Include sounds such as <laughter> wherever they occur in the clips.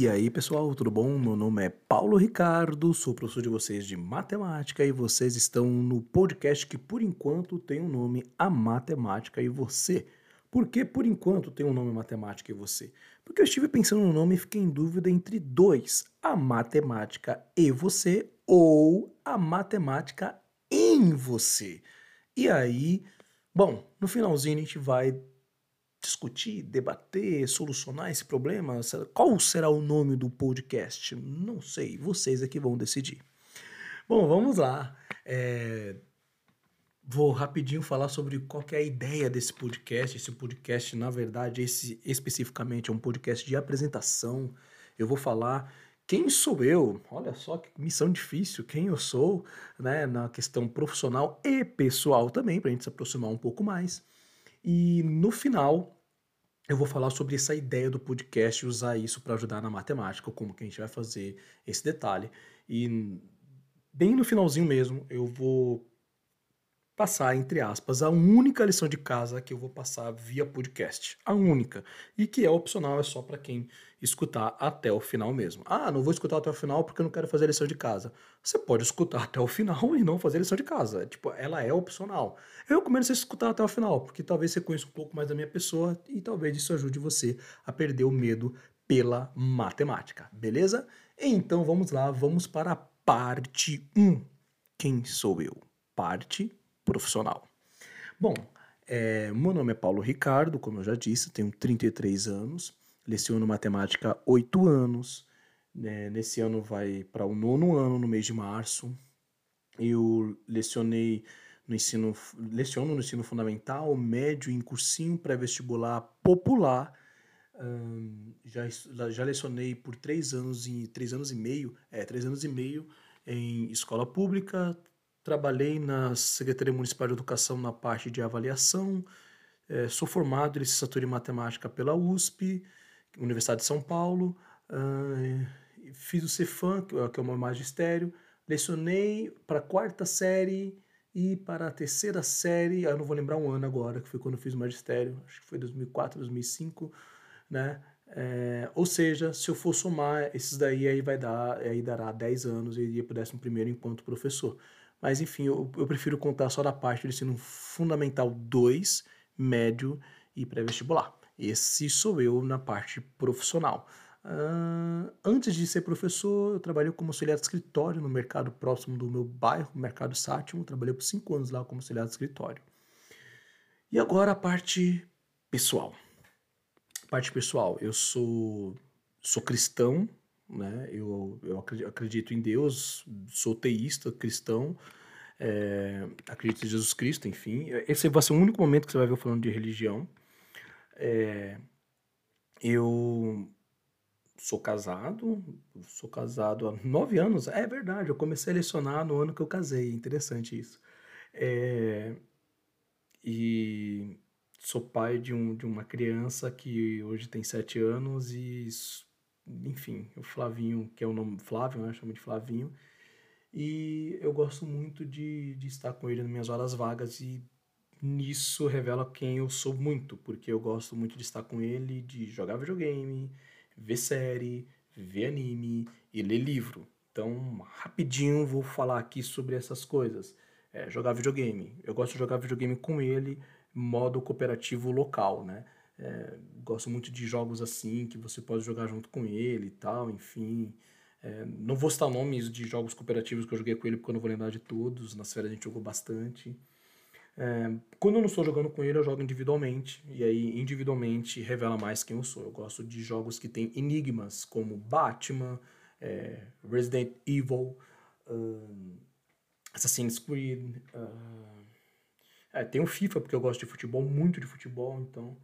E aí, pessoal, tudo bom? Meu nome é Paulo Ricardo, sou professor de vocês de matemática e vocês estão no podcast que por enquanto tem o um nome A Matemática e Você. Por que por enquanto tem o um nome Matemática e Você? Porque eu estive pensando no nome e fiquei em dúvida entre dois: A Matemática e Você ou A Matemática em Você. E aí, bom, no finalzinho a gente vai discutir, debater, solucionar esse problema? Qual será o nome do podcast? Não sei, vocês é que vão decidir. Bom, vamos lá. É... Vou rapidinho falar sobre qual é a ideia desse podcast. Esse podcast, na verdade, esse especificamente é um podcast de apresentação. Eu vou falar quem sou eu? Olha só que missão difícil, quem eu sou, né, na questão profissional e pessoal também, para a gente se aproximar um pouco mais. E no final, eu vou falar sobre essa ideia do podcast e usar isso para ajudar na matemática, como que a gente vai fazer esse detalhe. E bem no finalzinho mesmo, eu vou passar, entre aspas, a única lição de casa que eu vou passar via podcast. A única. E que é opcional, é só para quem escutar até o final mesmo. Ah, não vou escutar até o final porque eu não quero fazer lição de casa. Você pode escutar <laughs> até o final e não fazer lição de casa. Tipo, ela é opcional. Eu recomendo você escutar até o final, porque talvez você conheça um pouco mais da minha pessoa e talvez isso ajude você a perder o medo pela matemática, beleza? Então vamos lá, vamos para a parte 1. Quem sou eu? Parte profissional. Bom, é, meu nome é Paulo Ricardo, como eu já disse, tenho 33 anos, leciono matemática há 8 anos, né, nesse ano vai para o nono ano, no mês de março. Eu lecionei no ensino, leciono no ensino fundamental, médio, em cursinho pré-vestibular popular. Já, já lecionei por três anos e três anos e meio, é, três anos e meio em escola pública, Trabalhei na Secretaria Municipal de Educação na parte de avaliação. É, sou formado em licenciatura em matemática pela USP, Universidade de São Paulo. Uh, fiz o Cefam, é, que é o meu magistério. Lecionei para a quarta série e para a terceira série. Eu não vou lembrar um ano agora, que foi quando eu fiz o magistério. Acho que foi 2004, 2005, né? É, ou seja, se eu for somar esses daí, aí vai dar, aí dará 10 anos e iria para o 11 primeiro enquanto professor. Mas enfim, eu, eu prefiro contar só da parte do ensino fundamental 2, médio e pré-vestibular. Esse sou eu na parte profissional. Uh, antes de ser professor, eu trabalhei como auxiliar de escritório no mercado próximo do meu bairro, Mercado Sátimo. Trabalhei por cinco anos lá como auxiliar de escritório. E agora a parte pessoal. Parte pessoal, eu sou, sou cristão, né? Eu, eu acredito em Deus, sou teísta, cristão, é, acredito em Jesus Cristo, enfim. Esse vai ser o único momento que você vai ver eu falando de religião. É, eu sou casado, sou casado há nove anos. É verdade, eu comecei a lecionar no ano que eu casei. Interessante isso. É, e sou pai de, um, de uma criança que hoje tem sete anos e enfim, o Flavinho, que é o nome Flávio, né? Chama de Flavinho. E eu gosto muito de, de estar com ele nas minhas horas vagas e nisso revela quem eu sou muito, porque eu gosto muito de estar com ele, de jogar videogame, ver série, ver anime e ler livro. Então, rapidinho vou falar aqui sobre essas coisas. É, jogar videogame. Eu gosto de jogar videogame com ele, modo cooperativo local, né? É, gosto muito de jogos assim, que você pode jogar junto com ele e tal, enfim. É, não vou citar nomes de jogos cooperativos que eu joguei com ele, porque eu não vou lembrar de todos. Nas férias a gente jogou bastante. É, quando eu não estou jogando com ele, eu jogo individualmente. E aí, individualmente, revela mais quem eu sou. Eu gosto de jogos que tem enigmas, como Batman, é, Resident Evil, um, Assassin's Creed. Uh, tem o FIFA, porque eu gosto de futebol, muito de futebol, então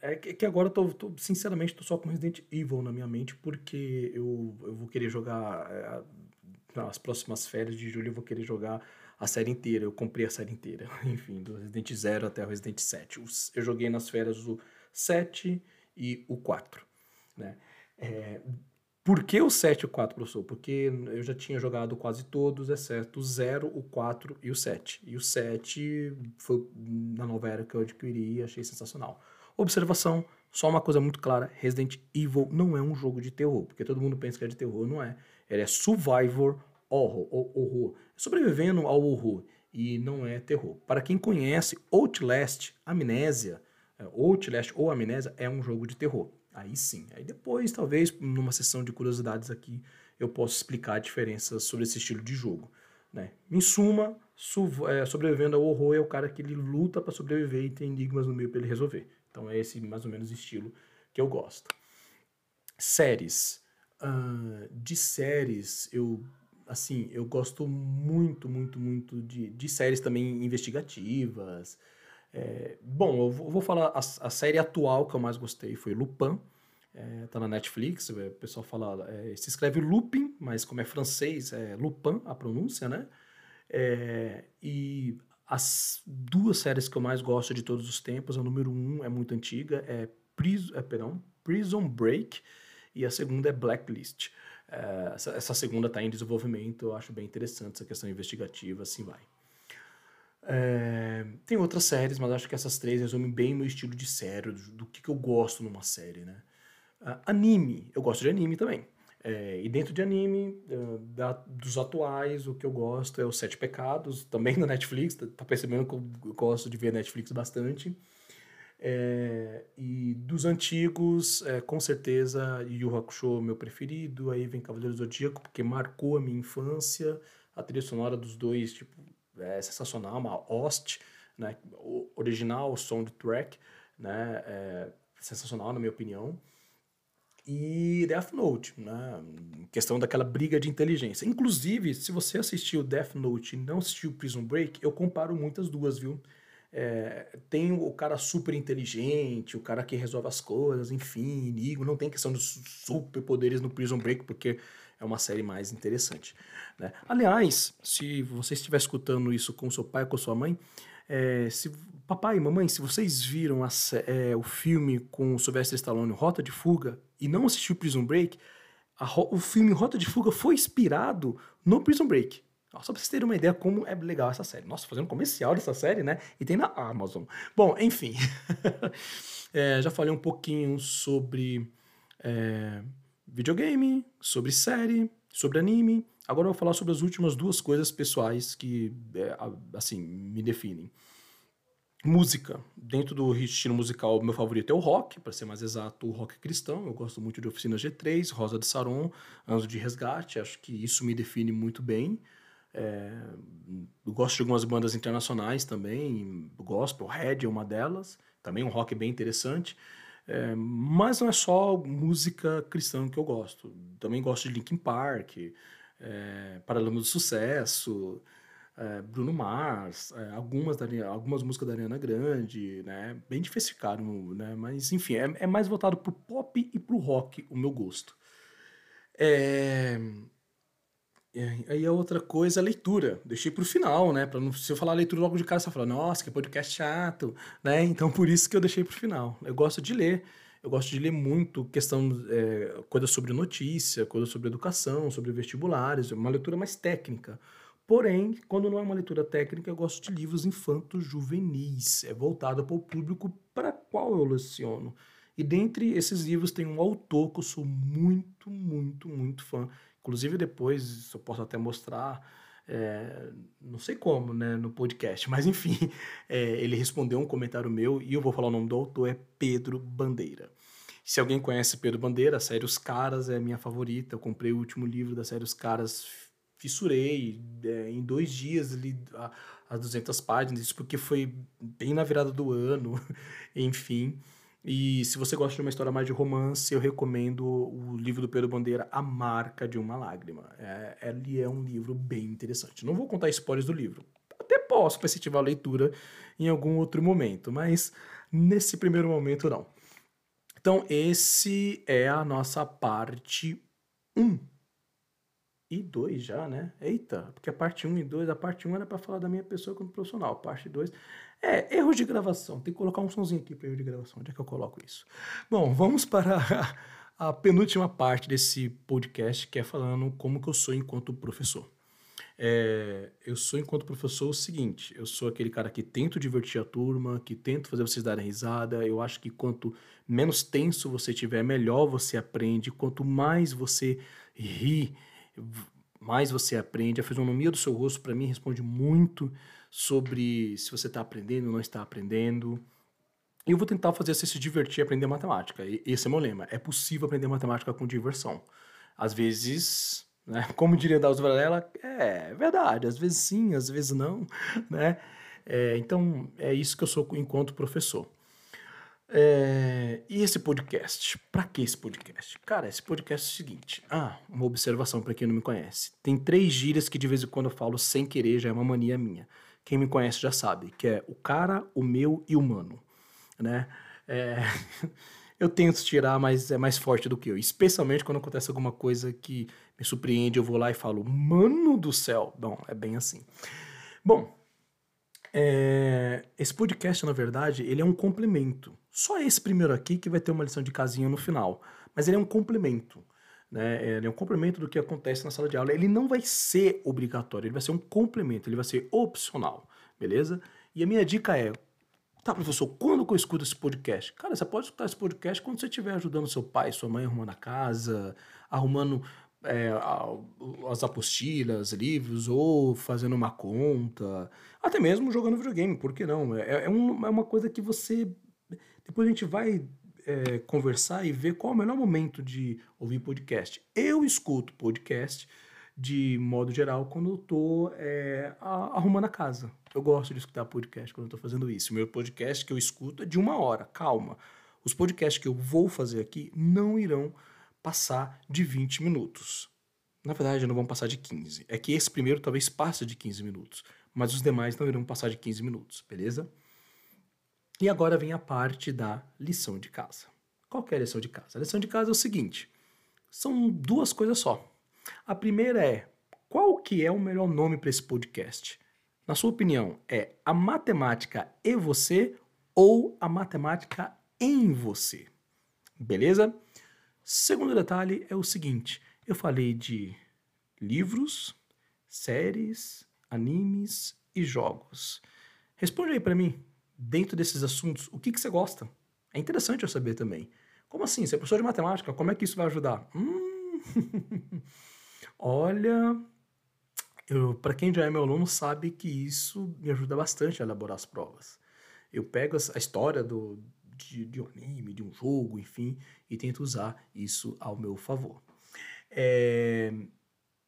É que, agora eu tô, tô, sinceramente, tô só com Resident Evil na minha mente, porque eu, eu vou querer jogar. É, nas próximas férias de julho eu vou querer jogar a série inteira. Eu comprei a série inteira, <laughs> enfim, do Resident 0 até o Resident 7. Eu joguei nas férias o 7 e o 4. Né? É, por que o 7 e o 4, professor? Porque eu já tinha jogado quase todos, exceto o 0, o 4 e o 7. E o 7 foi na nova era que eu adquiri e achei sensacional. Observação: Só uma coisa muito clara: Resident Evil não é um jogo de terror, porque todo mundo pensa que é de terror, não é. Ele é survivor horror, horror. sobrevivendo ao horror e não é terror. Para quem conhece Outlast, Amnésia, é, Outlast ou Amnésia é um jogo de terror. Aí sim. Aí depois, talvez, numa sessão de curiosidades aqui, eu possa explicar a diferença sobre esse estilo de jogo. Né? Em suma, é, sobrevivendo ao horror é o cara que ele luta para sobreviver e tem enigmas no meio para ele resolver. Então é esse mais ou menos estilo que eu gosto. Séries. Uh, de séries, eu assim, eu gosto muito, muito, muito de, de séries também investigativas. É, bom, eu vou, falar a, a, série atual que eu mais gostei foi Lupin. É, tá na Netflix, o pessoal fala, é, se escreve Lupin, mas como é francês, é Lupin a pronúncia, né? É, e as duas séries que eu mais gosto de todos os tempos, a número um é muito antiga, é, Pris, é perdão, Prison Break, e a segunda é Blacklist. É, essa, essa, segunda está em desenvolvimento, eu acho bem interessante essa questão investigativa, assim vai. É, tem outras séries, mas acho que essas três resumem bem meu estilo de série, do, do que, que eu gosto numa série, né? Uh, anime, eu gosto de anime também. É, e dentro de anime, uh, da, dos atuais, o que eu gosto é os Sete Pecados, também <laughs> na Netflix, tá, tá percebendo que eu gosto de ver Netflix bastante. É, e dos antigos, é, com certeza, Yu Hakusho meu preferido, aí vem Cavaleiro do Zodíaco, porque marcou a minha infância, a trilha sonora dos dois, tipo, é sensacional, uma host, né, original soundtrack, né, é sensacional na minha opinião. E Death Note, né, questão daquela briga de inteligência. Inclusive, se você assistiu Death Note e não assistiu Prison Break, eu comparo muitas duas, viu? É, tem o cara super inteligente, o cara que resolve as coisas, enfim, enigma. Não tem questão dos superpoderes no Prison Break, porque é uma série mais interessante. Né? Aliás, se você estiver escutando isso com seu pai ou com sua mãe, é, se, papai e mamãe, se vocês viram a, é, o filme com o Sylvester Stallone, Rota de Fuga, e não assistiu Prison Break, a, o filme Rota de Fuga foi inspirado no Prison Break. Só pra vocês terem uma ideia como é legal essa série. Nossa, fazendo comercial dessa série, né? E tem na Amazon. Bom, enfim. <laughs> é, já falei um pouquinho sobre é, videogame, sobre série, sobre anime. Agora eu vou falar sobre as últimas duas coisas pessoais que, é, assim, me definem. Música. Dentro do estilo musical, meu favorito é o rock, para ser mais exato, o rock cristão. Eu gosto muito de Oficina G3, Rosa de Saron, Anjo de Resgate. Acho que isso me define muito bem. É, gosto de algumas bandas internacionais também, gospel, Red é uma delas, também um rock bem interessante. É, mas não é só música cristã que eu gosto. Também gosto de Linkin Park, é, Paralama do Sucesso, é, Bruno Mars, é, algumas, da, algumas músicas da Ariana Grande, né? Bem diversificado, né? Mas enfim, é, é mais voltado pro pop e pro rock o meu gosto. É, Aí a outra coisa, a leitura. Deixei pro final, né? Pra não, se eu falar leitura logo de cara, você fala, nossa, que podcast chato, né? Então por isso que eu deixei pro final. Eu gosto de ler. Eu gosto de ler muito questão, é, coisa sobre notícia, coisa sobre educação, sobre vestibulares, uma leitura mais técnica. Porém, quando não é uma leitura técnica, eu gosto de livros infantos juvenis. É voltado para o público para qual eu leciono. E dentre esses livros tem um autor que eu sou muito, muito, muito fã, Inclusive depois eu posso até mostrar, é, não sei como, né, no podcast, <laughs> mas enfim, é, ele respondeu um comentário meu e eu vou falar o nome do autor, é Pedro Bandeira. Se alguém conhece Pedro Bandeira, a série Os Caras é a minha favorita. Eu comprei o último livro da série Os Caras, fissurei. É, em dois dias li as 200 páginas, isso porque foi bem na virada do ano, <laughs> enfim. E se você gosta de uma história mais de romance, eu recomendo o livro do Pedro Bandeira, A Marca de uma Lágrima. É, ele é um livro bem interessante. Não vou contar spoilers do livro. Até posso incentivar a leitura em algum outro momento, mas nesse primeiro momento não. Então, esse é a nossa parte 1 e 2 já, né? Eita, porque a parte 1 e 2, a parte 1 era para falar da minha pessoa como profissional, a parte 2 é, erros de gravação. Tem que colocar um somzinho aqui para erro de gravação. Onde é que eu coloco isso? Bom, vamos para a, <laughs> a penúltima parte desse podcast, que é falando como que eu sou enquanto professor. É, eu sou, enquanto professor, o seguinte: eu sou aquele cara que tento divertir a turma, que tento fazer vocês darem risada. Eu acho que quanto menos tenso você tiver, melhor você aprende. Quanto mais você ri, mais você aprende. A fisionomia do seu rosto, para mim, responde muito sobre se você está aprendendo ou não está aprendendo. E eu vou tentar fazer você se divertir e aprender matemática. E esse é meu lema. É possível aprender matemática com diversão. Às vezes, né, como diria Dallas Varela, é verdade. Às vezes sim, às vezes não. <laughs> Né? É, então, é isso que eu sou enquanto professor. É, e esse podcast? Para que esse podcast? Cara, esse podcast é o seguinte. Ah, uma observação para quem não me conhece. Tem três gírias que de vez em quando eu falo sem querer, já é uma mania minha. Quem me conhece já sabe, que é o cara, o meu e o mano, né? É, <laughs> eu tento tirar, mas é mais forte do que eu. Especialmente quando acontece alguma coisa que me surpreende, eu vou lá e falo, mano do céu. Bom, é bem assim. Bom, é, esse podcast, na verdade, ele é um complemento. Só esse primeiro aqui que vai ter uma lição de casinha no final. Mas ele é um complemento. Né? Ele é um complemento do que acontece na sala de aula. Ele não vai ser obrigatório, ele vai ser um complemento, ele vai ser opcional, beleza? E a minha dica é, tá, professor, quando que eu escuto esse podcast? Cara, você pode escutar esse podcast quando você estiver ajudando seu pai, sua mãe arrumando a casa, arrumando é, as apostilas, livros, ou fazendo uma conta, até mesmo jogando videogame, por que não? É, é, um, é uma coisa que você. Depois a gente vai é, conversar e ver qual é o melhor momento de ouvir podcast. Eu escuto podcast de modo geral quando eu tô é, arrumando a casa. Eu gosto de escutar podcast quando eu tô fazendo isso. O meu podcast que eu escuto é de uma hora, calma. Os podcasts que eu vou fazer aqui não irão passar de 20 minutos. Na verdade, não vão passar de 15. É que esse primeiro talvez passe de 15 minutos, mas os demais não irão passar de 15 minutos, beleza? E agora vem a parte da lição de casa. Qual é a lição de casa? A lição de casa é o seguinte: são duas coisas só. A primeira é qual que é o melhor nome para esse podcast? Na sua opinião, é a matemática e você ou a matemática em você? Beleza? Segundo detalhe é o seguinte: eu falei de livros, séries, animes e jogos. Responde aí para mim, dentro desses assuntos, o que, que você gosta? É interessante eu saber também. Como assim? Você é professor de matemática, como é que isso vai ajudar? Hum... <laughs> Olha, para quem já é meu aluno sabe que isso me ajuda bastante a elaborar as provas. Eu pego a história do, de, de um anime, de um jogo, enfim, e tento usar isso ao meu favor. É,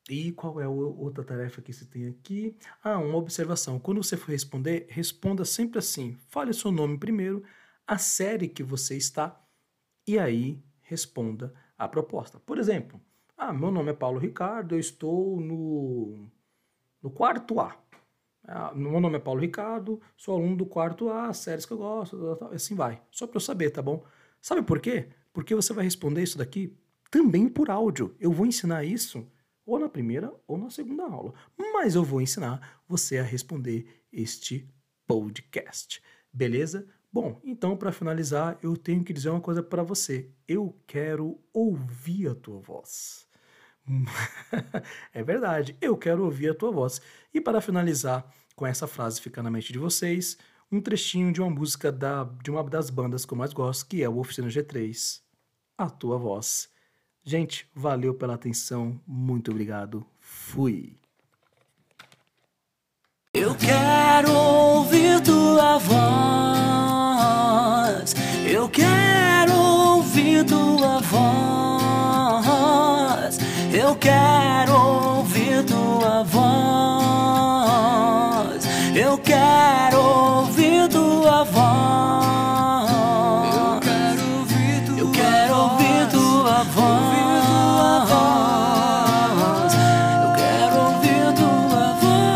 e qual é a outra tarefa que você tem aqui? Ah, uma observação. Quando você for responder, responda sempre assim: fale seu nome primeiro, a série que você está, e aí responda a proposta. Por exemplo, ah, meu nome é Paulo Ricardo, eu estou no, no quarto A. Ah, meu nome é Paulo Ricardo, sou aluno do quarto A, séries que eu gosto, assim vai. Só para eu saber, tá bom? Sabe por quê? Porque você vai responder isso daqui também por áudio. Eu vou ensinar isso ou na primeira ou na segunda aula. Mas eu vou ensinar você a responder este podcast. Beleza? Bom, então para finalizar, eu tenho que dizer uma coisa para você. Eu quero ouvir a tua voz. <laughs> é verdade, eu quero ouvir a tua voz. E para finalizar com essa frase ficar na mente de vocês, um trechinho de uma música da, de uma das bandas que eu mais gosto, que é o Oficina G3, A Tua Voz. Gente, valeu pela atenção, muito obrigado, fui. Eu quero ouvir tua voz, eu quero ouvir tua voz, eu quero ouvir tua voz, eu quero ouvir.